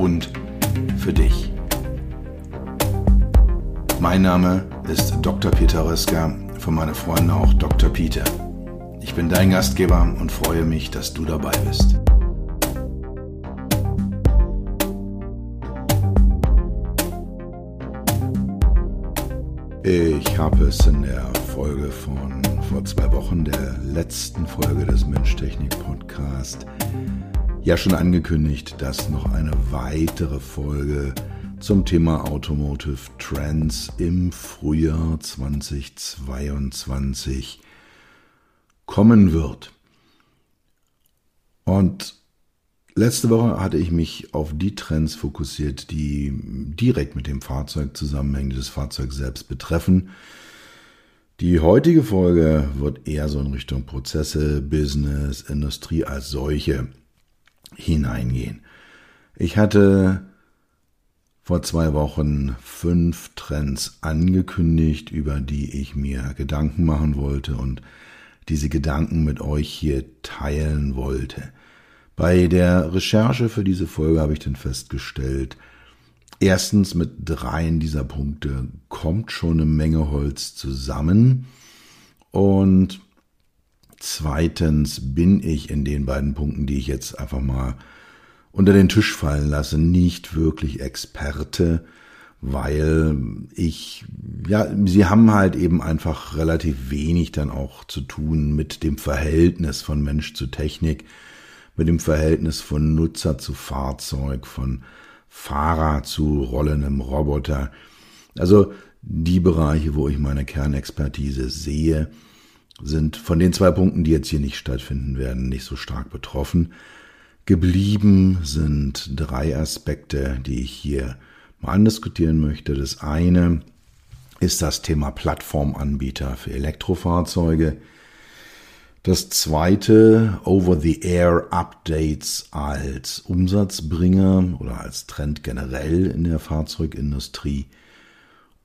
und für dich. Mein Name ist Dr. Peter Röska, von meinen Freunden auch Dr. Peter. Ich bin dein Gastgeber und freue mich, dass du dabei bist. Ich habe es in der Folge von vor zwei Wochen, der letzten Folge des Mensch-Technik-Podcast, ja schon angekündigt, dass noch eine weitere Folge zum Thema Automotive Trends im Frühjahr 2022 kommen wird. Und letzte Woche hatte ich mich auf die Trends fokussiert, die direkt mit dem Fahrzeug zusammenhängen, die das Fahrzeug selbst betreffen. Die heutige Folge wird eher so in Richtung Prozesse, Business, Industrie als solche hineingehen. Ich hatte vor zwei Wochen fünf Trends angekündigt, über die ich mir Gedanken machen wollte und diese Gedanken mit euch hier teilen wollte. Bei der Recherche für diese Folge habe ich dann festgestellt, erstens mit dreien dieser Punkte kommt schon eine Menge Holz zusammen und zweitens bin ich in den beiden Punkten, die ich jetzt einfach mal unter den Tisch fallen lasse, nicht wirklich Experte, weil ich, ja, sie haben halt eben einfach relativ wenig dann auch zu tun mit dem Verhältnis von Mensch zu Technik, mit dem Verhältnis von Nutzer zu Fahrzeug, von Fahrer zu rollendem Roboter. Also die Bereiche, wo ich meine Kernexpertise sehe, sind von den zwei Punkten, die jetzt hier nicht stattfinden werden, nicht so stark betroffen. Geblieben sind drei Aspekte, die ich hier mal andiskutieren möchte. Das eine ist das Thema Plattformanbieter für Elektrofahrzeuge. Das zweite, Over-the-Air-Updates als Umsatzbringer oder als Trend generell in der Fahrzeugindustrie.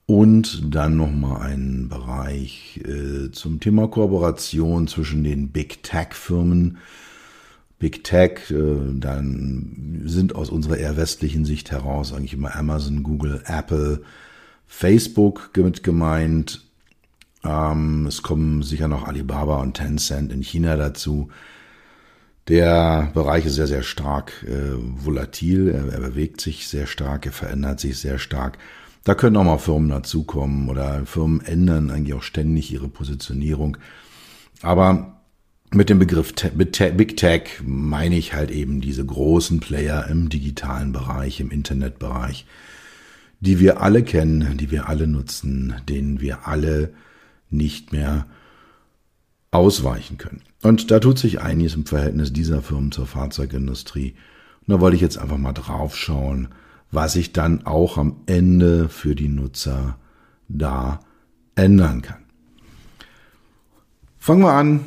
Und dann nochmal ein Bereich äh, zum Thema Kooperation zwischen den Big Tech-Firmen, Big Tech, äh, dann sind aus unserer eher westlichen Sicht heraus eigentlich immer Amazon, Google, Apple, Facebook mit gemeint. Ähm, es kommen sicher noch Alibaba und Tencent in China dazu. Der Bereich ist sehr, sehr stark äh, volatil, er, er bewegt sich sehr stark, er verändert sich sehr stark. Da können auch mal Firmen dazukommen oder Firmen ändern eigentlich auch ständig ihre Positionierung. Aber mit dem Begriff Big Tech meine ich halt eben diese großen Player im digitalen Bereich, im Internetbereich, die wir alle kennen, die wir alle nutzen, denen wir alle nicht mehr ausweichen können. Und da tut sich einiges im Verhältnis dieser Firmen zur Fahrzeugindustrie. Und da wollte ich jetzt einfach mal drauf schauen, was sich dann auch am Ende für die Nutzer da ändern kann. Fangen wir an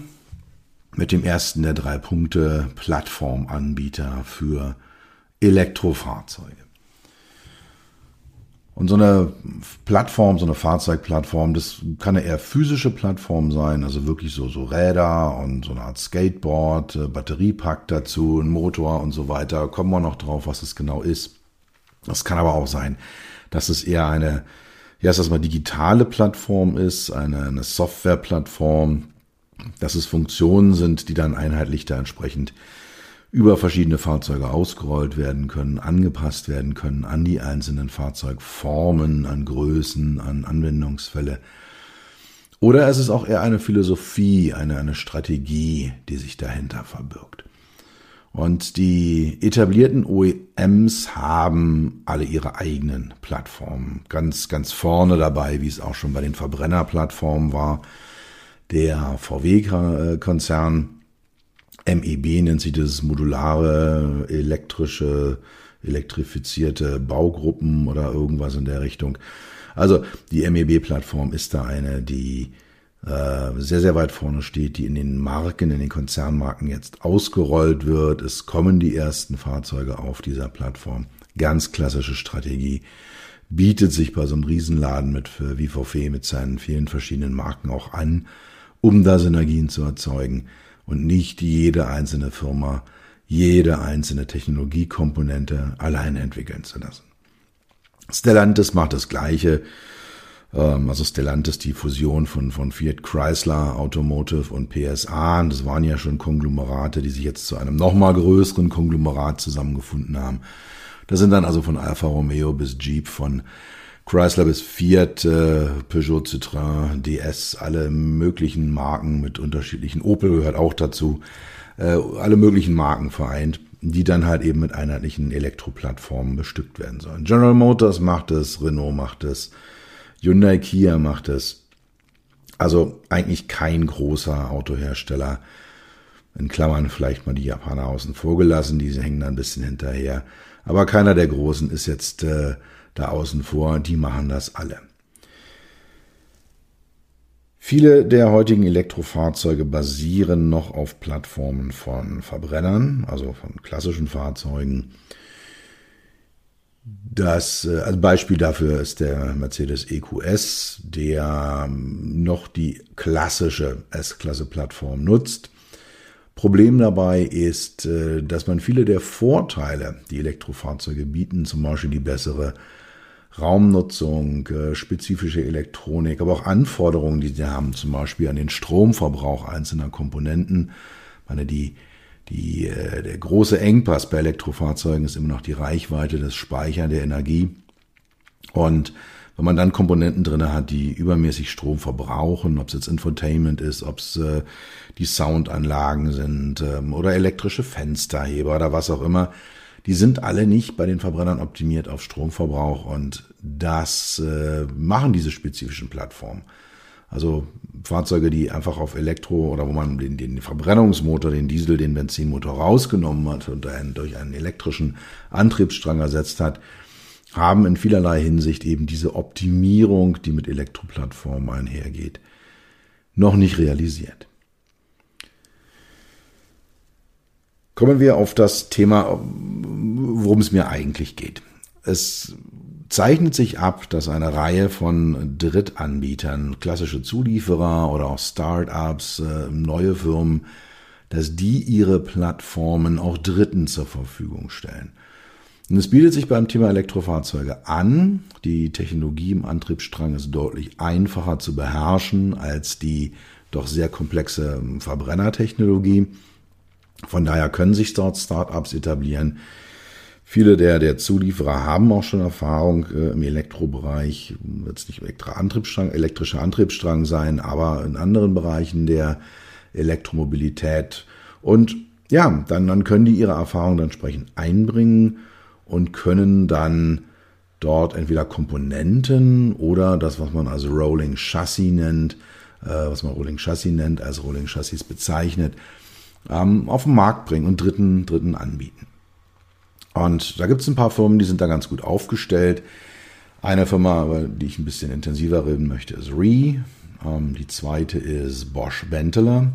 mit dem ersten der drei Punkte Plattformanbieter für Elektrofahrzeuge. Und so eine Plattform, so eine Fahrzeugplattform, das kann eine eher physische Plattform sein, also wirklich so, so Räder und so eine Art Skateboard, äh, Batteriepack dazu, ein Motor und so weiter. Kommen wir noch drauf, was es genau ist. Das kann aber auch sein, dass es eher eine, ja, dass mal digitale Plattform ist, eine, eine Softwareplattform, dass es Funktionen sind, die dann einheitlich da entsprechend über verschiedene Fahrzeuge ausgerollt werden können, angepasst werden können an die einzelnen Fahrzeugformen, an Größen, an Anwendungsfälle. Oder es ist auch eher eine Philosophie, eine, eine Strategie, die sich dahinter verbirgt. Und die etablierten OEMs haben alle ihre eigenen Plattformen. Ganz, ganz vorne dabei, wie es auch schon bei den Verbrennerplattformen war, der VW-Konzern MEB nennt sich das modulare elektrische elektrifizierte Baugruppen oder irgendwas in der Richtung. Also die MEB-Plattform ist da eine, die sehr, sehr weit vorne steht, die in den Marken, in den Konzernmarken jetzt ausgerollt wird. Es kommen die ersten Fahrzeuge auf dieser Plattform. Ganz klassische Strategie. Bietet sich bei so einem Riesenladen mit VVV mit seinen vielen verschiedenen Marken auch an, um da Synergien zu erzeugen und nicht jede einzelne Firma jede einzelne Technologiekomponente allein entwickeln zu lassen. Stellantis macht das Gleiche. Ähm, also Stellantis, die Fusion von, von Fiat Chrysler Automotive und PSA. Das waren ja schon Konglomerate, die sich jetzt zu einem nochmal größeren Konglomerat zusammengefunden haben. Das sind dann also von Alfa Romeo bis Jeep, von Chrysler bis Fiat, äh, Peugeot, Citroën, DS, alle möglichen Marken mit unterschiedlichen. Opel gehört auch dazu. Äh, alle möglichen Marken vereint, die dann halt eben mit einheitlichen Elektroplattformen bestückt werden sollen. General Motors macht es, Renault macht es, Hyundai Kia macht es. Also eigentlich kein großer Autohersteller. In Klammern vielleicht mal die Japaner außen vor gelassen, die hängen da ein bisschen hinterher. Aber keiner der Großen ist jetzt äh, da außen vor, die machen das alle. Viele der heutigen Elektrofahrzeuge basieren noch auf Plattformen von Verbrennern, also von klassischen Fahrzeugen. Das äh, also Beispiel dafür ist der Mercedes EQS, der ähm, noch die klassische S-Klasse-Plattform nutzt. Problem dabei ist, äh, dass man viele der Vorteile, die Elektrofahrzeuge bieten, zum Beispiel die bessere Raumnutzung, äh, spezifische Elektronik, aber auch Anforderungen, die sie haben, zum Beispiel an den Stromverbrauch einzelner Komponenten. Meine, die, die, äh, der große Engpass bei Elektrofahrzeugen ist immer noch die Reichweite des Speichern der Energie. Und wenn man dann Komponenten drin hat, die übermäßig Strom verbrauchen, ob es jetzt Infotainment ist, ob es äh, die Soundanlagen sind ähm, oder elektrische Fensterheber oder was auch immer, die sind alle nicht bei den Verbrennern optimiert auf Stromverbrauch und das äh, machen diese spezifischen Plattformen. Also Fahrzeuge, die einfach auf Elektro oder wo man den, den Verbrennungsmotor, den Diesel, den Benzinmotor rausgenommen hat und einen, durch einen elektrischen Antriebsstrang ersetzt hat, haben in vielerlei Hinsicht eben diese Optimierung, die mit Elektroplattformen einhergeht, noch nicht realisiert. Kommen wir auf das Thema, worum es mir eigentlich geht. Es zeichnet sich ab, dass eine Reihe von Drittanbietern, klassische Zulieferer oder auch Start-ups, äh, neue Firmen, dass die ihre Plattformen auch Dritten zur Verfügung stellen. Und es bietet sich beim Thema Elektrofahrzeuge an. Die Technologie im Antriebsstrang ist deutlich einfacher zu beherrschen als die doch sehr komplexe Verbrennertechnologie. Von daher können sich dort Startups etablieren. Viele der, der Zulieferer haben auch schon Erfahrung äh, im Elektrobereich, wird es nicht elektrischer Antriebsstrang, elektrischer Antriebsstrang sein, aber in anderen Bereichen der Elektromobilität. Und ja, dann, dann können die ihre Erfahrung dann entsprechend einbringen und können dann dort entweder Komponenten oder das, was man also Rolling Chassis nennt, äh, was man Rolling Chassis nennt, als Rolling Chassis bezeichnet, ähm, auf den Markt bringen und Dritten, Dritten anbieten. Und da gibt es ein paar Firmen, die sind da ganz gut aufgestellt. Eine Firma, über die ich ein bisschen intensiver reden möchte, ist RE. Ähm, die zweite ist Bosch Benteler.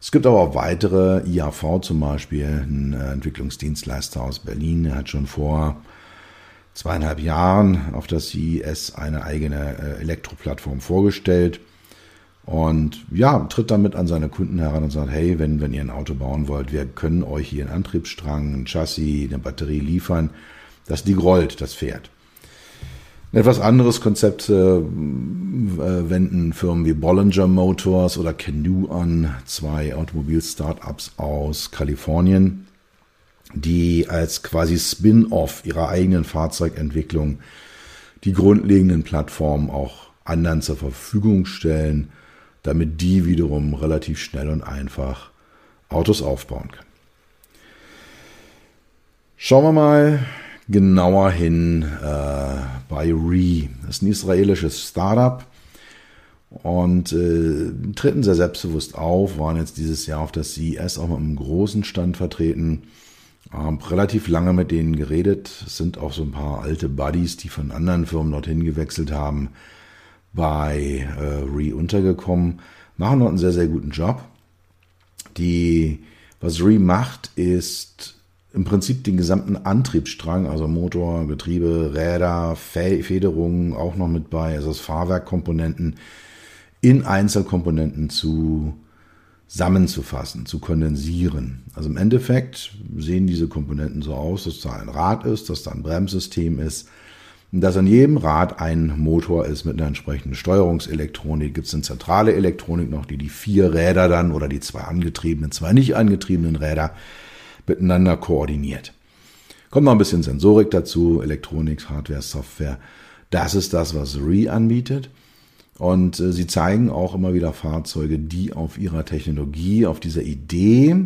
Es gibt aber auch weitere, IAV zum Beispiel, ein äh, Entwicklungsdienstleister aus Berlin, der hat schon vor zweieinhalb Jahren auf das CES eine eigene äh, Elektroplattform vorgestellt. Und ja, tritt damit an seine Kunden heran und sagt, hey, wenn, wenn ihr ein Auto bauen wollt, wir können euch hier einen Antriebsstrang, ein Chassis, eine Batterie liefern, dass die rollt, das fährt. Ein etwas anderes Konzept äh, äh, wenden Firmen wie Bollinger Motors oder Canoe an, zwei Automobil-Startups aus Kalifornien, die als quasi Spin-off ihrer eigenen Fahrzeugentwicklung die grundlegenden Plattformen auch anderen zur Verfügung stellen damit die wiederum relativ schnell und einfach Autos aufbauen können. Schauen wir mal genauer hin äh, bei Re. Das ist ein israelisches Startup und äh, treten sehr selbstbewusst auf, waren jetzt dieses Jahr auf das CES auch mit einem großen Stand vertreten. Ähm, relativ lange mit denen geredet. Es sind auch so ein paar alte Buddies, die von anderen Firmen dorthin gewechselt haben, bei äh, Re untergekommen. Machen dort einen sehr, sehr guten Job. Die, was Re macht, ist im Prinzip den gesamten Antriebsstrang, also Motor, Getriebe, Räder, Federungen auch noch mit bei, also das Fahrwerkkomponenten in Einzelkomponenten zu zusammenzufassen, zu kondensieren. Also im Endeffekt sehen diese Komponenten so aus, dass da ein Rad ist, dass da ein Bremssystem ist, dass an jedem Rad ein Motor ist mit einer entsprechenden Steuerungselektronik. Gibt es eine zentrale Elektronik noch, die die vier Räder dann oder die zwei angetriebenen, zwei nicht angetriebenen Räder miteinander koordiniert. Kommt noch ein bisschen Sensorik dazu, Elektronik, Hardware, Software. Das ist das, was RE anbietet. Und äh, sie zeigen auch immer wieder Fahrzeuge, die auf ihrer Technologie, auf dieser Idee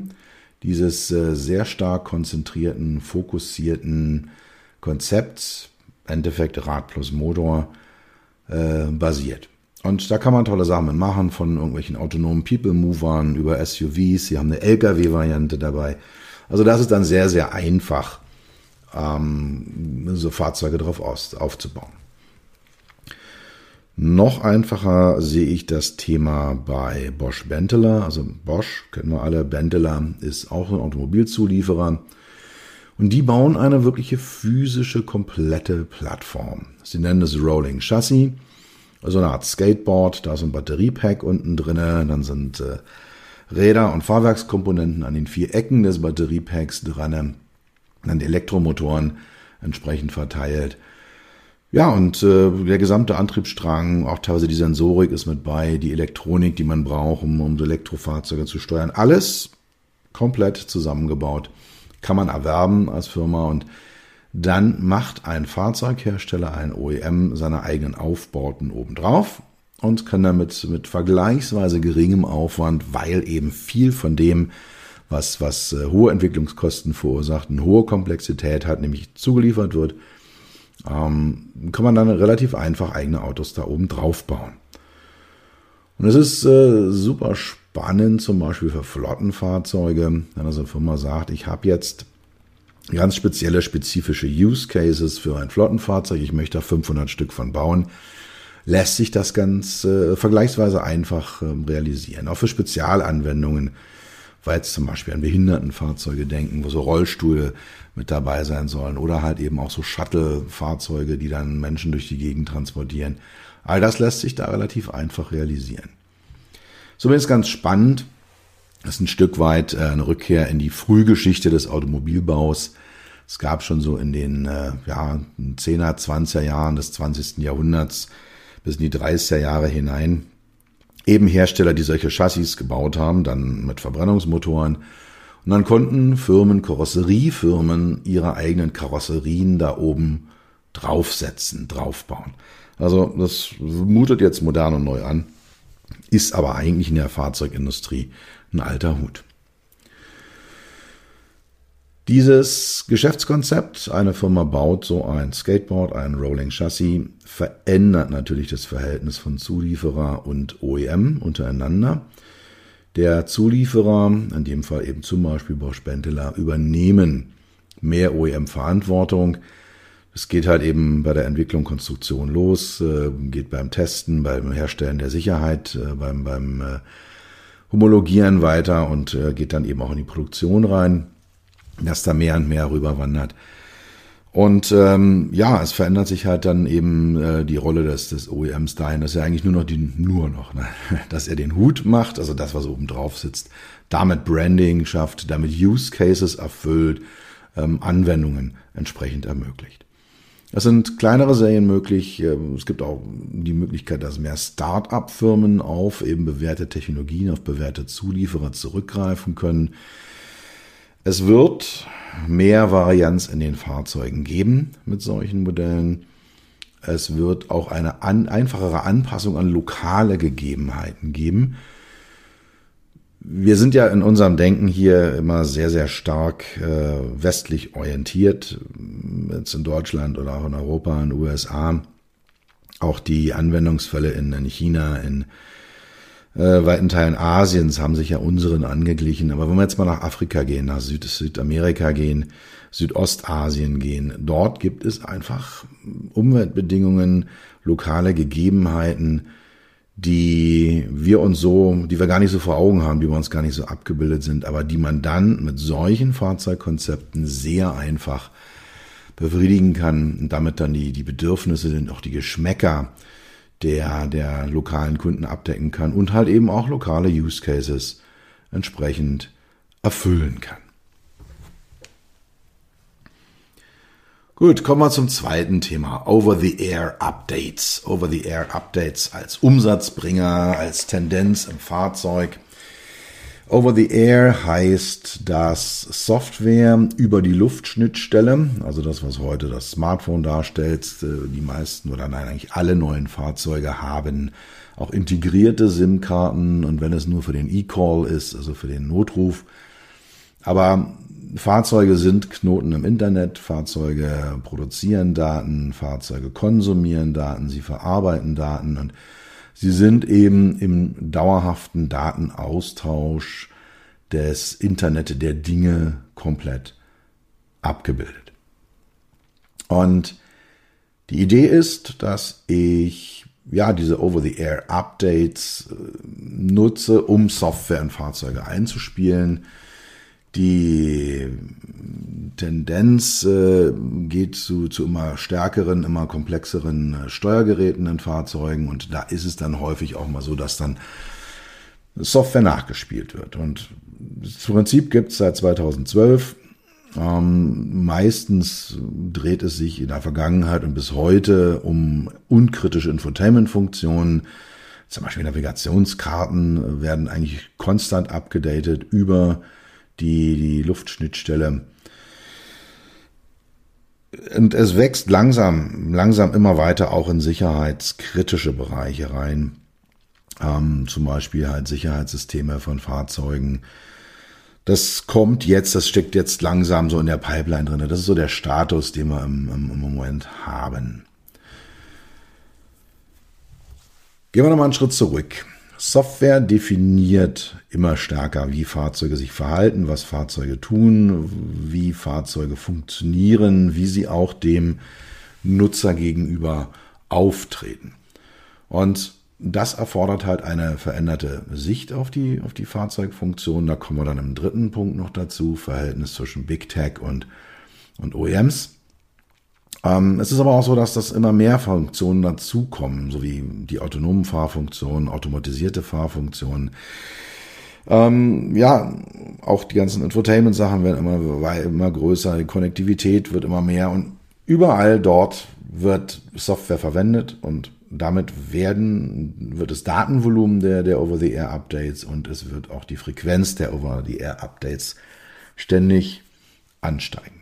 dieses äh, sehr stark konzentrierten, fokussierten Konzepts, Endeffekt Rad plus Motor, äh, basiert. Und da kann man tolle Sachen machen, von irgendwelchen autonomen People-Movern über SUVs. Sie haben eine LKW-Variante dabei. Also das ist dann sehr, sehr einfach, ähm, so Fahrzeuge drauf aus, aufzubauen. Noch einfacher sehe ich das Thema bei Bosch Benteler. Also Bosch kennen wir alle. Benteler ist auch ein Automobilzulieferer. Und die bauen eine wirkliche physische, komplette Plattform. Sie nennen es Rolling Chassis. Also eine Art Skateboard. Da ist ein Batteriepack unten drin. Dann sind äh, Räder und Fahrwerkskomponenten an den vier Ecken des Batteriepacks dran. Dann die Elektromotoren entsprechend verteilt. Ja, und äh, der gesamte Antriebsstrang, auch teilweise die Sensorik ist mit bei, die Elektronik, die man braucht, um, um Elektrofahrzeuge zu steuern. Alles komplett zusammengebaut. Kann man erwerben als Firma und dann macht ein Fahrzeughersteller, ein OEM, seine eigenen Aufbauten obendrauf und kann damit mit vergleichsweise geringem Aufwand, weil eben viel von dem, was, was äh, hohe Entwicklungskosten verursacht, eine hohe Komplexität hat, nämlich zugeliefert wird, ähm, kann man dann relativ einfach eigene Autos da oben drauf bauen. Und es ist äh, super spannend, zum Beispiel für Flottenfahrzeuge, wenn also eine Firma sagt, ich habe jetzt ganz spezielle, spezifische Use Cases für ein Flottenfahrzeug, ich möchte da 500 Stück von bauen, lässt sich das ganz äh, vergleichsweise einfach äh, realisieren. Auch für Spezialanwendungen weil jetzt zum Beispiel an Behindertenfahrzeuge denken, wo so Rollstühle mit dabei sein sollen oder halt eben auch so Shuttle-Fahrzeuge, die dann Menschen durch die Gegend transportieren. All das lässt sich da relativ einfach realisieren. So ist ganz spannend. Das ist ein Stück weit äh, eine Rückkehr in die Frühgeschichte des Automobilbaus. Es gab schon so in den äh, ja, 10er, 20er Jahren des 20. Jahrhunderts bis in die 30er Jahre hinein eben Hersteller, die solche Chassis gebaut haben, dann mit Verbrennungsmotoren. Und dann konnten Firmen, Karosseriefirmen ihre eigenen Karosserien da oben draufsetzen, draufbauen. Also das mutet jetzt modern und neu an, ist aber eigentlich in der Fahrzeugindustrie ein alter Hut. Dieses Geschäftskonzept, eine Firma baut so ein Skateboard, ein Rolling Chassis, verändert natürlich das Verhältnis von Zulieferer und OEM untereinander. Der Zulieferer, in dem Fall eben zum Beispiel Bosch Benteler, übernehmen mehr OEM-Verantwortung. Es geht halt eben bei der Entwicklung, Konstruktion los, äh, geht beim Testen, beim Herstellen der Sicherheit, äh, beim, beim äh, Homologieren weiter und geht dann eben auch in die Produktion rein dass da mehr und mehr rüberwandert. Und ähm, ja, es verändert sich halt dann eben äh, die Rolle des, des OEMs dahin, dass er eigentlich nur noch die, nur noch, ne, dass er den Hut macht, also das, was oben drauf sitzt, damit Branding schafft, damit Use Cases erfüllt, ähm, Anwendungen entsprechend ermöglicht. Es sind kleinere Serien möglich. Ähm, es gibt auch die Möglichkeit, dass mehr Start-up-Firmen auf eben bewährte Technologien, auf bewährte Zulieferer zurückgreifen können. Es wird mehr Varianz in den Fahrzeugen geben mit solchen Modellen. Es wird auch eine an, einfachere Anpassung an lokale Gegebenheiten geben. Wir sind ja in unserem Denken hier immer sehr, sehr stark äh, westlich orientiert, jetzt in Deutschland oder auch in Europa, in den USA. Auch die Anwendungsfälle in, in China, in äh, weiten Teilen Asiens haben sich ja unseren angeglichen. Aber wenn wir jetzt mal nach Afrika gehen, nach Süd Südamerika gehen, Südostasien gehen, dort gibt es einfach Umweltbedingungen, lokale Gegebenheiten, die wir uns so, die wir gar nicht so vor Augen haben, die bei uns gar nicht so abgebildet sind, aber die man dann mit solchen Fahrzeugkonzepten sehr einfach befriedigen kann und damit dann die, die Bedürfnisse und auch die Geschmäcker der, der lokalen Kunden abdecken kann und halt eben auch lokale Use Cases entsprechend erfüllen kann. Gut, kommen wir zum zweiten Thema. Over-the-Air-Updates. Over-the-Air-Updates als Umsatzbringer, als Tendenz im Fahrzeug. Over-the-Air heißt, dass Software über die Luftschnittstelle, also das, was heute das Smartphone darstellt, äh, die meisten oder nein, eigentlich alle neuen Fahrzeuge haben auch integrierte SIM-Karten und wenn es nur für den E-Call ist, also für den Notruf. Aber Fahrzeuge sind Knoten im Internet, Fahrzeuge produzieren Daten, Fahrzeuge konsumieren Daten, sie verarbeiten Daten und Sie sind eben im dauerhaften Datenaustausch des Internet der Dinge komplett abgebildet. Und die Idee ist, dass ich ja diese Over-the-Air-Updates äh, nutze, um Software in Fahrzeuge einzuspielen, die Tendenz äh, geht zu, zu immer stärkeren, immer komplexeren äh, Steuergeräten in Fahrzeugen und da ist es dann häufig auch mal so, dass dann Software nachgespielt wird. Und das Prinzip gibt es seit 2012. Ähm, meistens dreht es sich in der Vergangenheit und bis heute um unkritische Infotainment-Funktionen. Zum Beispiel Navigationskarten werden eigentlich konstant abgedatet über die, die Luftschnittstelle. Und es wächst langsam, langsam immer weiter auch in sicherheitskritische Bereiche rein. Ähm, zum Beispiel halt Sicherheitssysteme von Fahrzeugen. Das kommt jetzt, das steckt jetzt langsam so in der Pipeline drin. Das ist so der Status, den wir im, im, im Moment haben. Gehen wir nochmal einen Schritt zurück. Software definiert immer stärker, wie Fahrzeuge sich verhalten, was Fahrzeuge tun, wie Fahrzeuge funktionieren, wie sie auch dem Nutzer gegenüber auftreten. Und das erfordert halt eine veränderte Sicht auf die, auf die Fahrzeugfunktion. Da kommen wir dann im dritten Punkt noch dazu, Verhältnis zwischen Big Tech und, und OEMs. Ähm, es ist aber auch so, dass das immer mehr Funktionen dazukommen, so wie die autonomen Fahrfunktionen, automatisierte Fahrfunktionen. Ähm, ja, auch die ganzen Infotainment-Sachen werden immer, immer größer, die Konnektivität wird immer mehr und überall dort wird Software verwendet und damit werden, wird das Datenvolumen der, der Over-the-Air-Updates und es wird auch die Frequenz der Over-the-Air-Updates ständig ansteigen.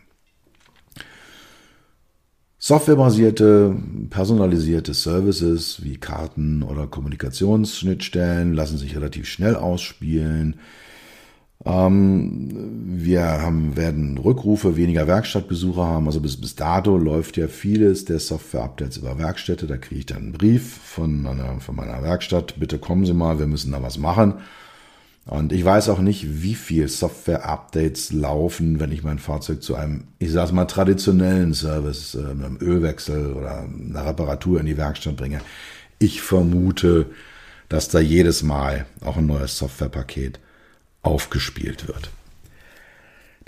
Softwarebasierte, personalisierte Services wie Karten oder Kommunikationsschnittstellen lassen sich relativ schnell ausspielen. Ähm, wir haben, werden Rückrufe, weniger Werkstattbesucher haben. Also bis, bis dato läuft ja vieles der Software-Updates über Werkstätte. Da kriege ich dann einen Brief von, meiner, von meiner Werkstatt. Bitte kommen Sie mal, wir müssen da was machen. Und ich weiß auch nicht, wie viel Software-Updates laufen, wenn ich mein Fahrzeug zu einem, ich sag's mal, traditionellen Service, äh, einem Ölwechsel oder einer Reparatur in die Werkstatt bringe. Ich vermute, dass da jedes Mal auch ein neues Softwarepaket aufgespielt wird.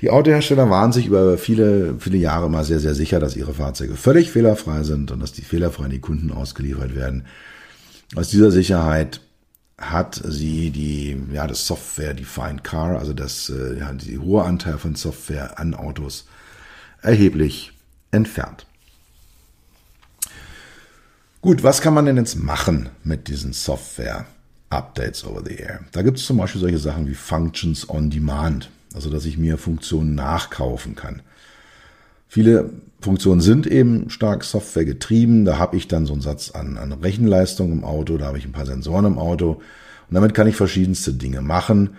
Die Autohersteller waren sich über viele, viele Jahre mal sehr, sehr sicher, dass ihre Fahrzeuge völlig fehlerfrei sind und dass die fehlerfrei an die Kunden ausgeliefert werden. Aus dieser Sicherheit hat sie die, ja, das Software Defined Car, also das, äh, ja, die hohe Anteil von Software an Autos erheblich entfernt. Gut, was kann man denn jetzt machen mit diesen Software-Updates over the air? Da gibt es zum Beispiel solche Sachen wie Functions on Demand, also dass ich mir Funktionen nachkaufen kann. Viele Funktionen sind eben stark Software getrieben. Da habe ich dann so einen Satz an, an Rechenleistung im Auto, da habe ich ein paar Sensoren im Auto und damit kann ich verschiedenste Dinge machen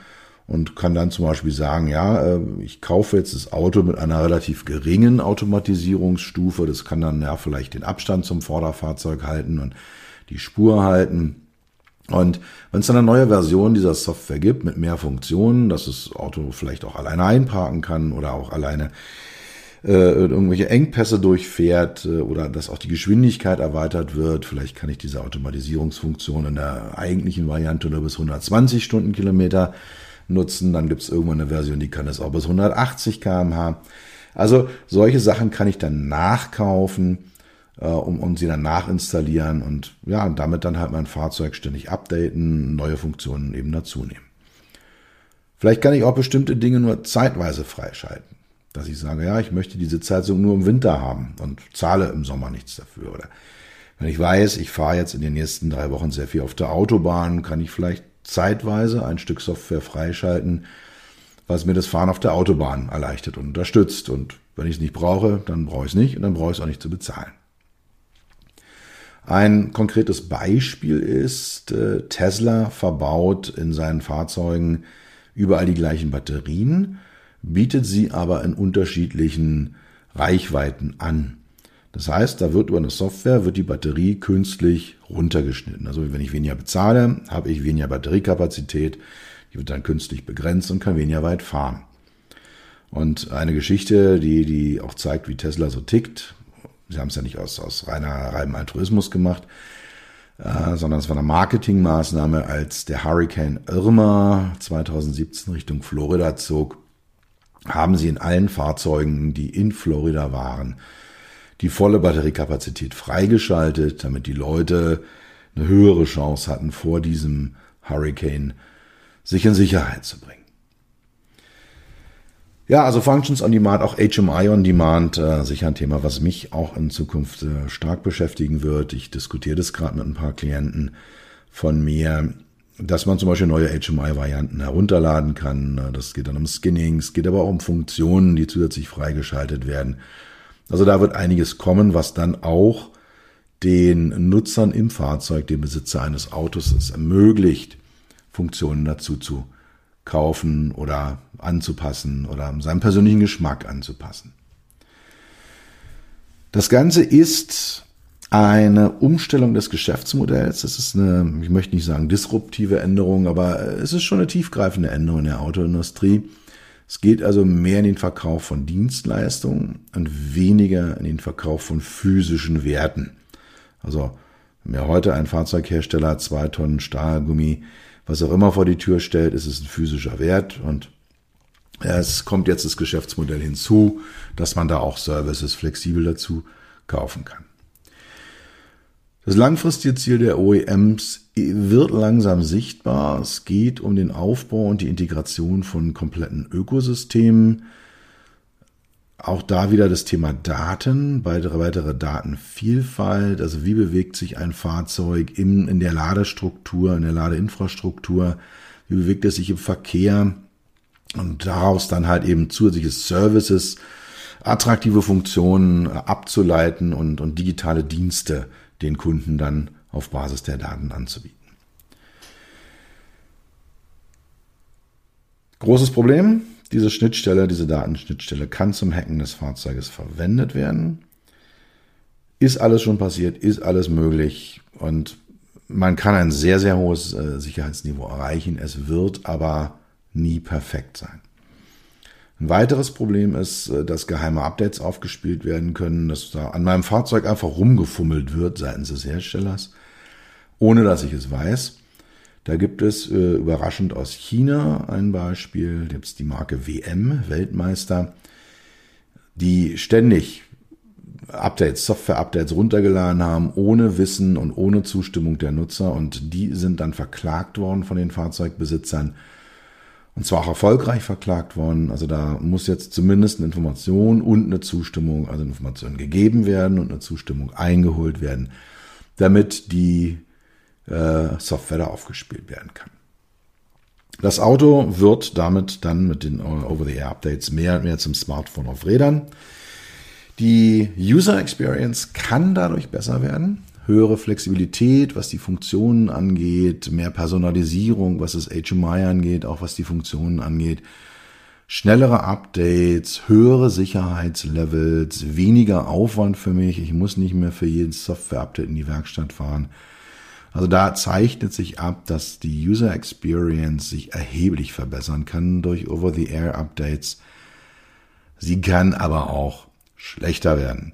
und kann dann zum Beispiel sagen, ja, äh, ich kaufe jetzt das Auto mit einer relativ geringen Automatisierungsstufe. Das kann dann ja vielleicht den Abstand zum Vorderfahrzeug halten und die Spur halten. Und wenn es dann eine neue Version dieser Software gibt mit mehr Funktionen, dass das Auto vielleicht auch alleine einparken kann oder auch alleine äh, irgendwelche Engpässe durchfährt äh, oder dass auch die Geschwindigkeit erweitert wird. Vielleicht kann ich diese Automatisierungsfunktion in der eigentlichen Variante nur bis 120 Stundenkilometer nutzen. Dann gibt es irgendwann eine Version, die kann es auch bis 180 kmh. Also solche Sachen kann ich dann nachkaufen äh, um, um sie dann nachinstallieren und ja, und damit dann halt mein Fahrzeug ständig updaten, neue Funktionen eben dazu nehmen. Vielleicht kann ich auch bestimmte Dinge nur zeitweise freischalten. Dass ich sage, ja, ich möchte die Sitzheizung nur im Winter haben und zahle im Sommer nichts dafür. Oder wenn ich weiß, ich fahre jetzt in den nächsten drei Wochen sehr viel auf der Autobahn, kann ich vielleicht zeitweise ein Stück Software freischalten, was mir das Fahren auf der Autobahn erleichtert und unterstützt. Und wenn ich es nicht brauche, dann brauche ich es nicht und dann brauche ich es auch nicht zu bezahlen. Ein konkretes Beispiel ist, äh, Tesla verbaut in seinen Fahrzeugen überall die gleichen Batterien, bietet sie aber in unterschiedlichen Reichweiten an. Das heißt, da wird über eine Software wird die Batterie künstlich runtergeschnitten. Also wenn ich weniger bezahle, habe ich weniger Batteriekapazität, die wird dann künstlich begrenzt und kann weniger weit fahren. Und eine Geschichte, die, die auch zeigt, wie Tesla so tickt, Sie haben es ja nicht aus, aus reiner, reinem Altruismus gemacht, äh, sondern es war eine Marketingmaßnahme, als der Hurricane Irma 2017 Richtung Florida zog, haben sie in allen Fahrzeugen, die in Florida waren, die volle Batteriekapazität freigeschaltet, damit die Leute eine höhere Chance hatten, vor diesem Hurricane sich in Sicherheit zu bringen. Ja, also Functions on Demand, auch HMI on Demand, äh, sicher ein Thema, was mich auch in Zukunft äh, stark beschäftigen wird. Ich diskutiere das gerade mit ein paar Klienten von mir, dass man zum Beispiel neue HMI-Varianten herunterladen kann. Das geht dann um Skinning, es geht aber auch um Funktionen, die zusätzlich freigeschaltet werden. Also da wird einiges kommen, was dann auch den Nutzern im Fahrzeug, dem Besitzer eines Autos es ermöglicht, Funktionen dazu zu kaufen oder anzupassen oder seinem persönlichen Geschmack anzupassen. Das Ganze ist eine Umstellung des Geschäftsmodells. Es ist eine, ich möchte nicht sagen disruptive Änderung, aber es ist schon eine tiefgreifende Änderung in der Autoindustrie. Es geht also mehr in den Verkauf von Dienstleistungen und weniger in den Verkauf von physischen Werten. Also, wenn mir heute ein Fahrzeughersteller zwei Tonnen Stahlgummi was auch immer vor die Tür stellt, ist es ein physischer Wert und es kommt jetzt das Geschäftsmodell hinzu, dass man da auch Services flexibel dazu kaufen kann. Das langfristige Ziel der OEMs wird langsam sichtbar. Es geht um den Aufbau und die Integration von kompletten Ökosystemen. Auch da wieder das Thema Daten, weitere, weitere Datenvielfalt. Also wie bewegt sich ein Fahrzeug in, in der Ladestruktur, in der Ladeinfrastruktur? Wie bewegt es sich im Verkehr? Und daraus dann halt eben zusätzliche Services, attraktive Funktionen abzuleiten und, und digitale Dienste den Kunden dann auf Basis der Daten anzubieten. Großes Problem, diese Schnittstelle, diese Datenschnittstelle kann zum Hacken des Fahrzeuges verwendet werden. Ist alles schon passiert, ist alles möglich und man kann ein sehr, sehr hohes äh, Sicherheitsniveau erreichen. Es wird aber nie perfekt sein. Ein weiteres Problem ist, äh, dass geheime Updates aufgespielt werden können, dass da an meinem Fahrzeug einfach rumgefummelt wird seitens des Herstellers, ohne dass ich es weiß. Da gibt es äh, überraschend aus China ein Beispiel, da gibt es die Marke WM, Weltmeister, die ständig Updates, Software-Updates runtergeladen haben, ohne Wissen und ohne Zustimmung der Nutzer. Und die sind dann verklagt worden von den Fahrzeugbesitzern. Und zwar auch erfolgreich verklagt worden. Also da muss jetzt zumindest eine Information und eine Zustimmung, also eine Information gegeben werden und eine Zustimmung eingeholt werden, damit die äh, Software da aufgespielt werden kann. Das Auto wird damit dann mit den Over-the-Air-Updates mehr und mehr zum Smartphone auf Rädern. Die User Experience kann dadurch besser werden. Höhere Flexibilität, was die Funktionen angeht, mehr Personalisierung, was das HMI angeht, auch was die Funktionen angeht. Schnellere Updates, höhere Sicherheitslevels, weniger Aufwand für mich. Ich muss nicht mehr für jedes Software-Update in die Werkstatt fahren. Also da zeichnet sich ab, dass die User Experience sich erheblich verbessern kann durch Over-the-Air-Updates. Sie kann aber auch schlechter werden.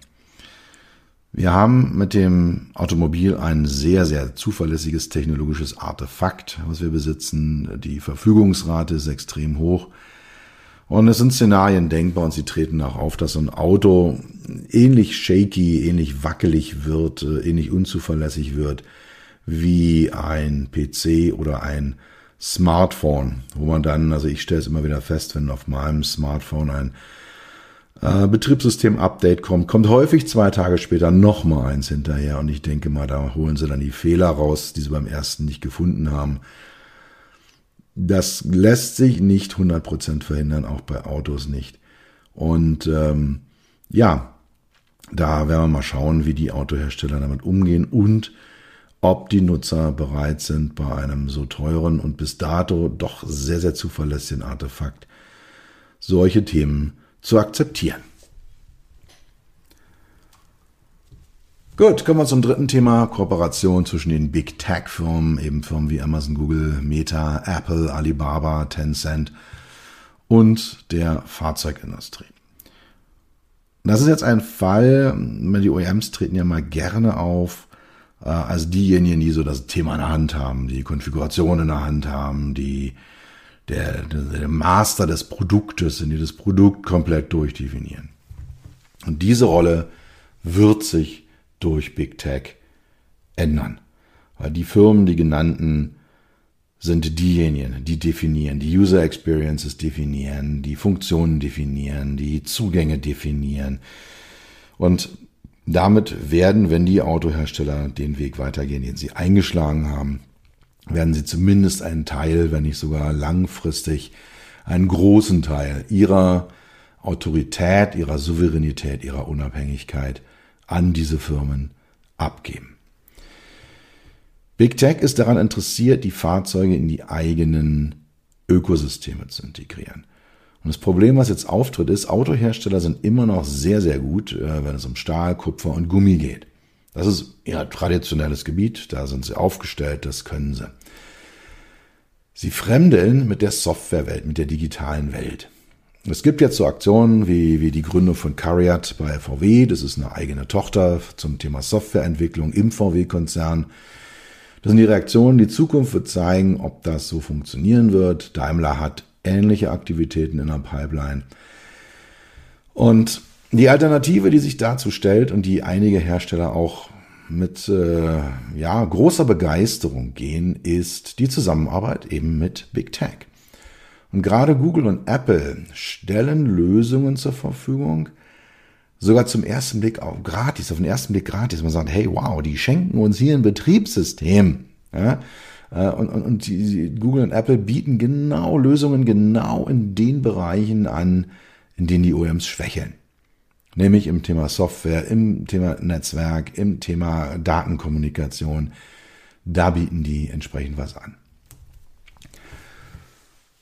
Wir haben mit dem Automobil ein sehr, sehr zuverlässiges technologisches Artefakt, was wir besitzen. Die Verfügungsrate ist extrem hoch. Und es sind Szenarien denkbar und sie treten auch auf, dass so ein Auto ähnlich shaky, ähnlich wackelig wird, äh, ähnlich unzuverlässig wird wie ein PC oder ein Smartphone, wo man dann, also ich stelle es immer wieder fest, wenn auf meinem Smartphone ein äh, Betriebssystem-Update kommt, kommt häufig zwei Tage später nochmal eins hinterher und ich denke mal, da holen sie dann die Fehler raus, die sie beim ersten nicht gefunden haben. Das lässt sich nicht 100% verhindern, auch bei Autos nicht. Und ähm, ja, da werden wir mal schauen, wie die Autohersteller damit umgehen und ob die Nutzer bereit sind, bei einem so teuren und bis dato doch sehr, sehr zuverlässigen Artefakt solche Themen zu akzeptieren. Gut, kommen wir zum dritten Thema, Kooperation zwischen den Big Tech Firmen, eben Firmen wie Amazon, Google, Meta, Apple, Alibaba, Tencent und der Fahrzeugindustrie. Das ist jetzt ein Fall, die OEMs treten ja mal gerne auf, äh, als diejenigen, die so das Thema in der Hand haben, die Konfiguration in der Hand haben, die der, der Master des Produktes, in die das Produkt komplett durchdefinieren. Und diese Rolle wird sich durch Big Tech ändern. Weil die Firmen, die genannten, sind diejenigen, die definieren, die User Experiences definieren, die Funktionen definieren, die Zugänge definieren. Und damit werden, wenn die Autohersteller den Weg weitergehen, den sie eingeschlagen haben, werden sie zumindest einen Teil, wenn nicht sogar langfristig einen großen Teil ihrer Autorität, ihrer Souveränität, ihrer Unabhängigkeit an diese Firmen abgeben. Big Tech ist daran interessiert, die Fahrzeuge in die eigenen Ökosysteme zu integrieren. Und das Problem, was jetzt auftritt, ist, Autohersteller sind immer noch sehr, sehr gut, äh, wenn es um Stahl, Kupfer und Gummi geht. Das ist ihr traditionelles Gebiet, da sind sie aufgestellt, das können sie. Sie fremdeln mit der Softwarewelt, mit der digitalen Welt. Es gibt jetzt so Aktionen wie, wie die Gründung von Cariat bei VW, das ist eine eigene Tochter zum Thema Softwareentwicklung im VW-Konzern. Das sind die Reaktionen, die Zukunft wird zeigen, ob das so funktionieren wird. Daimler hat ähnliche Aktivitäten in der Pipeline. Und die Alternative, die sich dazu stellt und die einige Hersteller auch mit äh, ja, großer Begeisterung gehen, ist die Zusammenarbeit eben mit Big Tech. Und gerade Google und Apple stellen Lösungen zur Verfügung, sogar zum ersten Blick auch gratis, auf den ersten Blick gratis. Man sagt, hey, wow, die schenken uns hier ein Betriebssystem. Ja? Äh, und, und, und die, Google und Apple bieten genau Lösungen genau in den Bereichen an, in denen die OEMs schwächeln nämlich im Thema Software, im Thema Netzwerk, im Thema Datenkommunikation. Da bieten die entsprechend was an.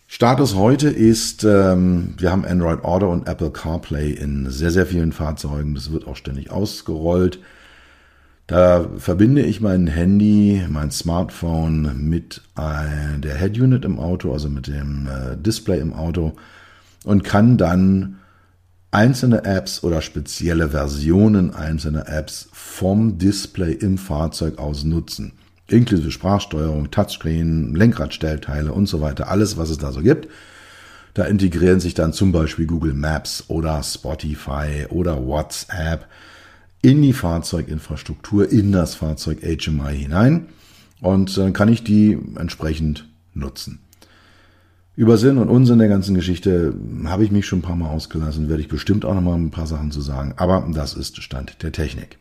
Status heute ist, ähm, wir haben Android Auto und Apple CarPlay in sehr, sehr vielen Fahrzeugen. Das wird auch ständig ausgerollt. Da verbinde ich mein Handy, mein Smartphone mit äh, der Head Unit im Auto, also mit dem äh, Display im Auto und kann dann einzelne Apps oder spezielle Versionen einzelner Apps vom Display im Fahrzeug aus nutzen. Inklusive Sprachsteuerung, Touchscreen, Lenkradstellteile und so weiter. Alles, was es da so gibt. Da integrieren sich dann zum Beispiel Google Maps oder Spotify oder WhatsApp in die Fahrzeuginfrastruktur, in das Fahrzeug HMI hinein. Und dann kann ich die entsprechend nutzen. Über Sinn und Unsinn der ganzen Geschichte habe ich mich schon ein paar Mal ausgelassen, werde ich bestimmt auch noch mal ein paar Sachen zu sagen, aber das ist Stand der Technik.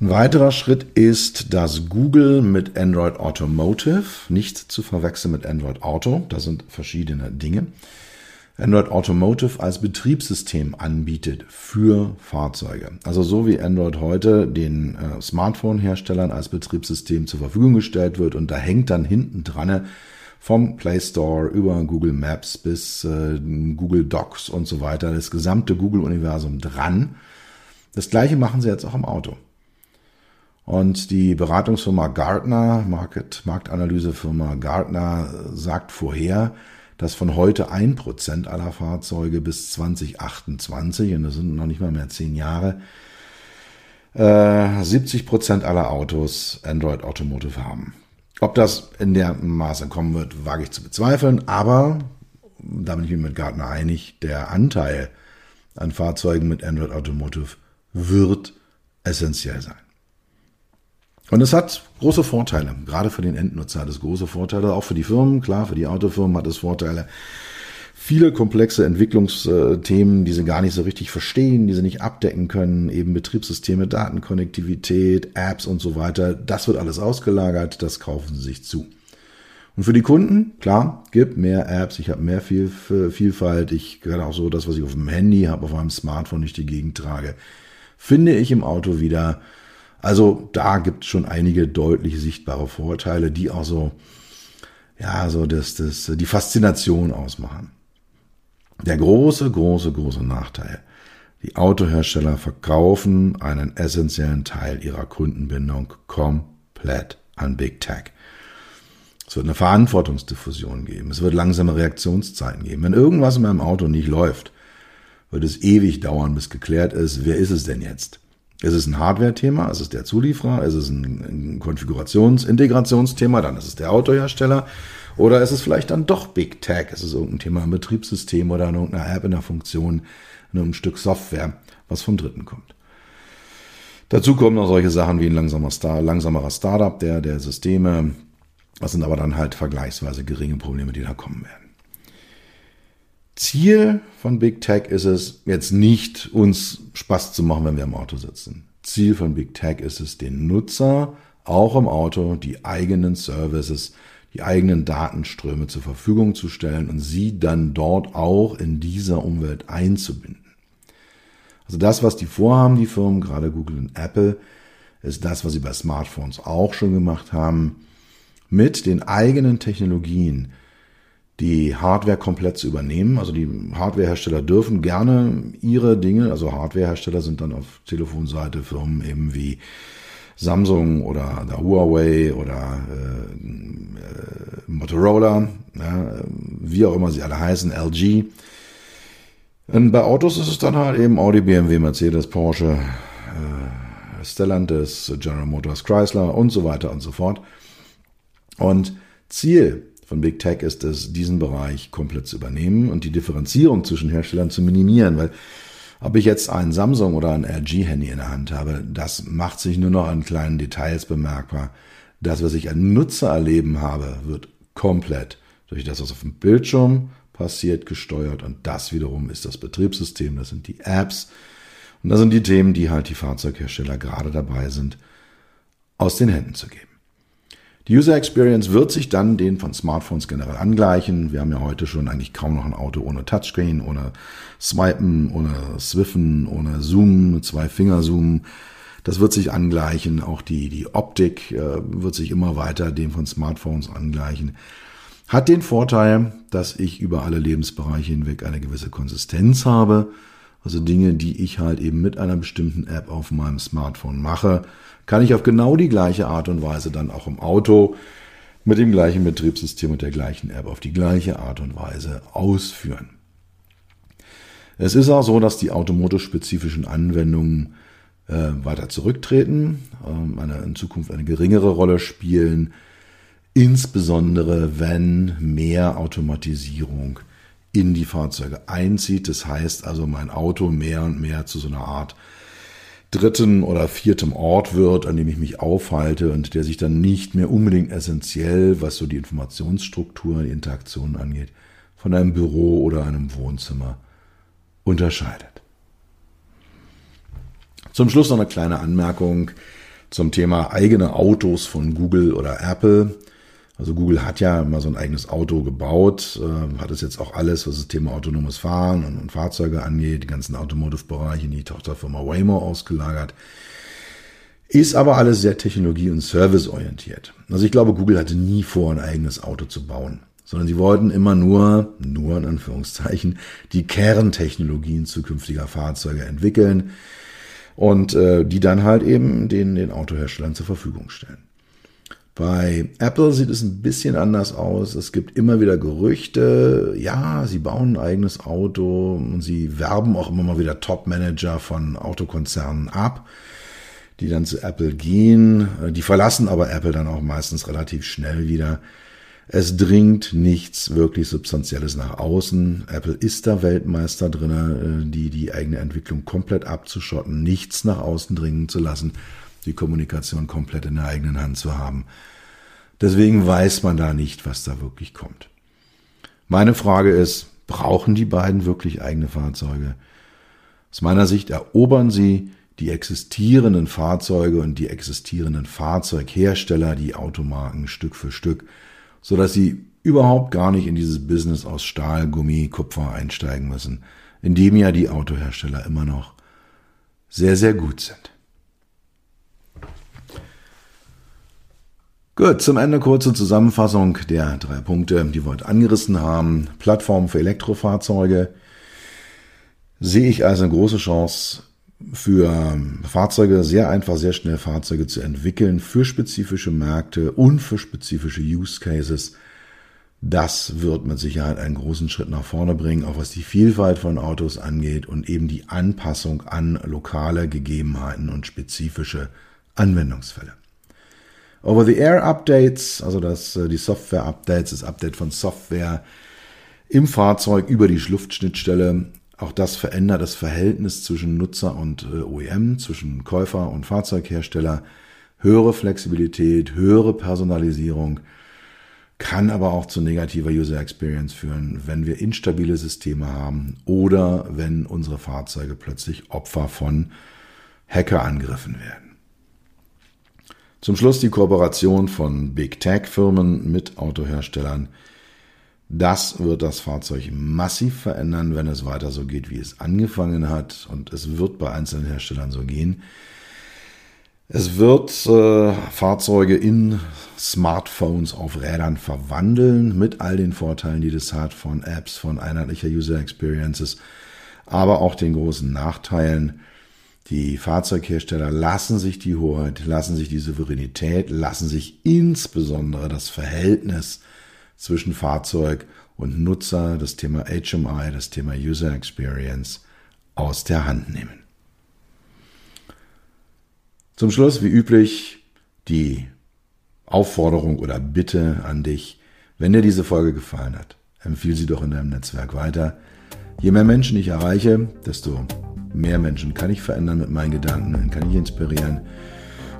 Ein weiterer Schritt ist, dass Google mit Android Automotive, nicht zu verwechseln mit Android Auto, das sind verschiedene Dinge, Android Automotive als Betriebssystem anbietet für Fahrzeuge. Also so wie Android heute den äh, Smartphone-Herstellern als Betriebssystem zur Verfügung gestellt wird und da hängt dann hinten dran vom Play Store über Google Maps bis äh, Google Docs und so weiter, das gesamte Google-Universum dran. Das gleiche machen sie jetzt auch im Auto. Und die Beratungsfirma Gartner, Market, Marktanalysefirma Gartner, sagt vorher, dass von heute ein Prozent aller Fahrzeuge bis 2028, und das sind noch nicht mal mehr zehn Jahre, äh, 70 Prozent aller Autos Android Automotive haben. Ob das in der Maße kommen wird, wage ich zu bezweifeln, aber da bin ich mir mit Gartner einig, der Anteil an Fahrzeugen mit Android Automotive wird essentiell sein. Und es hat große Vorteile, gerade für den Endnutzer hat es große Vorteile, auch für die Firmen, klar, für die Autofirmen hat es Vorteile. Viele komplexe Entwicklungsthemen, die sie gar nicht so richtig verstehen, die sie nicht abdecken können, eben Betriebssysteme, Datenkonnektivität, Apps und so weiter, das wird alles ausgelagert, das kaufen sie sich zu. Und für die Kunden, klar, gibt mehr Apps, ich habe mehr Vielfalt, ich kann auch so das, was ich auf dem Handy habe, auf meinem Smartphone nicht die Gegend trage, finde ich im Auto wieder also da gibt es schon einige deutlich sichtbare Vorteile, die auch so, ja, so das, das, die Faszination ausmachen. Der große, große, große Nachteil. Die Autohersteller verkaufen einen essentiellen Teil ihrer Kundenbindung komplett an Big Tech. Es wird eine Verantwortungsdiffusion geben. Es wird langsame Reaktionszeiten geben. Wenn irgendwas in meinem Auto nicht läuft, wird es ewig dauern, bis geklärt ist, wer ist es denn jetzt? Ist es ein Hardware-Thema? Ist es der Zulieferer? Ist es ein, Konfigurations-, Integrationsthema? Dann ist es der Autohersteller. Oder ist es vielleicht dann doch Big Tech? Ist es irgendein Thema im Betriebssystem oder in irgendeiner App in der Funktion, in einem Stück Software, was vom Dritten kommt? Dazu kommen noch solche Sachen wie ein langsamer Star, langsamerer Startup der, der Systeme. Das sind aber dann halt vergleichsweise geringe Probleme, die da kommen werden. Ziel von Big Tech ist es jetzt nicht, uns Spaß zu machen, wenn wir im Auto sitzen. Ziel von Big Tech ist es, den Nutzer auch im Auto die eigenen Services, die eigenen Datenströme zur Verfügung zu stellen und sie dann dort auch in dieser Umwelt einzubinden. Also das, was die vorhaben, die Firmen, gerade Google und Apple, ist das, was sie bei Smartphones auch schon gemacht haben, mit den eigenen Technologien die Hardware komplett zu übernehmen. Also die Hardwarehersteller dürfen gerne ihre Dinge, also Hardwarehersteller sind dann auf Telefonseite Firmen eben wie Samsung oder Huawei oder äh, äh, Motorola, ja, wie auch immer sie alle heißen, LG. Und bei Autos ist es dann halt eben Audi, BMW, Mercedes, Porsche, äh, Stellantis, General Motors, Chrysler und so weiter und so fort. Und Ziel von Big Tech ist es, diesen Bereich komplett zu übernehmen und die Differenzierung zwischen Herstellern zu minimieren, weil ob ich jetzt ein Samsung oder ein LG-Handy in der Hand habe, das macht sich nur noch an kleinen Details bemerkbar. Das, was ich an Nutzer erleben habe, wird komplett durch das, was auf dem Bildschirm passiert, gesteuert. Und das wiederum ist das Betriebssystem, das sind die Apps. Und das sind die Themen, die halt die Fahrzeughersteller gerade dabei sind, aus den Händen zu geben. Die User Experience wird sich dann den von Smartphones generell angleichen. Wir haben ja heute schon eigentlich kaum noch ein Auto ohne Touchscreen, ohne Swipen, ohne Swiffen, ohne Zoom, zwei Finger Zoom. Das wird sich angleichen. Auch die, die Optik äh, wird sich immer weiter dem von Smartphones angleichen. Hat den Vorteil, dass ich über alle Lebensbereiche hinweg eine gewisse Konsistenz habe. Also Dinge, die ich halt eben mit einer bestimmten App auf meinem Smartphone mache, kann ich auf genau die gleiche Art und Weise dann auch im Auto mit dem gleichen Betriebssystem und der gleichen App auf die gleiche Art und Weise ausführen. Es ist auch so, dass die automotive-spezifischen Anwendungen äh, weiter zurücktreten, ähm, eine, in Zukunft eine geringere Rolle spielen, insbesondere wenn mehr Automatisierung in die Fahrzeuge einzieht. Das heißt also, mein Auto mehr und mehr zu so einer Art dritten oder viertem Ort wird, an dem ich mich aufhalte und der sich dann nicht mehr unbedingt essentiell, was so die Informationsstruktur, die Interaktion angeht, von einem Büro oder einem Wohnzimmer unterscheidet. Zum Schluss noch eine kleine Anmerkung zum Thema eigene Autos von Google oder Apple. Also Google hat ja mal so ein eigenes Auto gebaut, äh, hat es jetzt auch alles, was das Thema autonomes Fahren und, und Fahrzeuge angeht, die ganzen Automotive-Bereiche in die Tochterfirma Waymo ausgelagert. Ist aber alles sehr technologie- und serviceorientiert. Also ich glaube, Google hatte nie vor, ein eigenes Auto zu bauen, sondern sie wollten immer nur, nur in Anführungszeichen, die Kerntechnologien zukünftiger Fahrzeuge entwickeln und äh, die dann halt eben den, den Autoherstellern zur Verfügung stellen. Bei Apple sieht es ein bisschen anders aus. Es gibt immer wieder Gerüchte. Ja, sie bauen ein eigenes Auto und sie werben auch immer mal wieder Top-Manager von Autokonzernen ab, die dann zu Apple gehen. Die verlassen aber Apple dann auch meistens relativ schnell wieder. Es dringt nichts wirklich Substanzielles nach außen. Apple ist da Weltmeister drin, äh, die, die eigene Entwicklung komplett abzuschotten, nichts nach außen dringen zu lassen, die Kommunikation komplett in der eigenen Hand zu haben. Deswegen weiß man da nicht, was da wirklich kommt. Meine Frage ist, brauchen die beiden wirklich eigene Fahrzeuge? Aus meiner Sicht erobern sie die existierenden Fahrzeuge und die existierenden Fahrzeughersteller, die Automarken Stück für Stück so dass sie überhaupt gar nicht in dieses Business aus Stahl, Gummi, Kupfer einsteigen müssen, in dem ja die Autohersteller immer noch sehr, sehr gut sind. Gut, zum Ende kurze Zusammenfassung der drei Punkte, die wir heute angerissen haben. Plattform für Elektrofahrzeuge sehe ich als eine große Chance für Fahrzeuge, sehr einfach, sehr schnell Fahrzeuge zu entwickeln für spezifische Märkte und für spezifische Use Cases. Das wird mit Sicherheit einen großen Schritt nach vorne bringen, auch was die Vielfalt von Autos angeht und eben die Anpassung an lokale Gegebenheiten und spezifische Anwendungsfälle. Over-the-Air-Updates, also das, äh, die Software-Updates, das Update von Software im Fahrzeug über die Luftschnittstelle auch das verändert das Verhältnis zwischen Nutzer und äh, OEM, zwischen Käufer und Fahrzeughersteller. Höhere Flexibilität, höhere Personalisierung kann aber auch zu negativer User Experience führen, wenn wir instabile Systeme haben oder wenn unsere Fahrzeuge plötzlich Opfer von Hackerangriffen werden. Zum Schluss die Kooperation von Big Tech Firmen mit Autoherstellern das wird das Fahrzeug massiv verändern, wenn es weiter so geht, wie es angefangen hat. Und es wird bei einzelnen Herstellern so gehen. Es wird äh, Fahrzeuge in Smartphones auf Rädern verwandeln, mit all den Vorteilen, die das hat, von Apps, von einheitlicher User Experiences, aber auch den großen Nachteilen. Die Fahrzeughersteller lassen sich die Hoheit, lassen sich die Souveränität, lassen sich insbesondere das Verhältnis zwischen Fahrzeug und Nutzer, das Thema HMI, das Thema User Experience aus der Hand nehmen. Zum Schluss, wie üblich, die Aufforderung oder Bitte an dich, wenn dir diese Folge gefallen hat, empfiehl sie doch in deinem Netzwerk weiter. Je mehr Menschen ich erreiche, desto mehr Menschen kann ich verändern mit meinen Gedanken, kann ich inspirieren.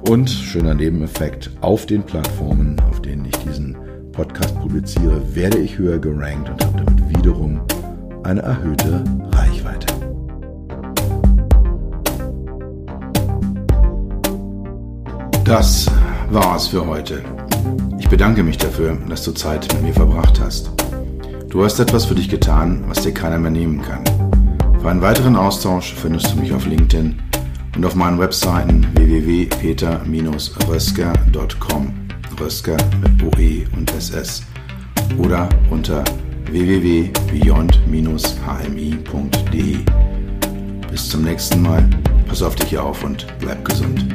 Und schöner Nebeneffekt, auf den Plattformen, auf denen ich diesen Podcast publiziere, werde ich höher gerankt und habe damit wiederum eine erhöhte Reichweite. Das war's für heute. Ich bedanke mich dafür, dass du Zeit mit mir verbracht hast. Du hast etwas für dich getan, was dir keiner mehr nehmen kann. Für einen weiteren Austausch findest du mich auf LinkedIn und auf meinen Webseiten www.peter-rösker.com. Rösker mit OE und SS oder unter www.beyond-hmi.de. Bis zum nächsten Mal, pass auf dich auf und bleib gesund.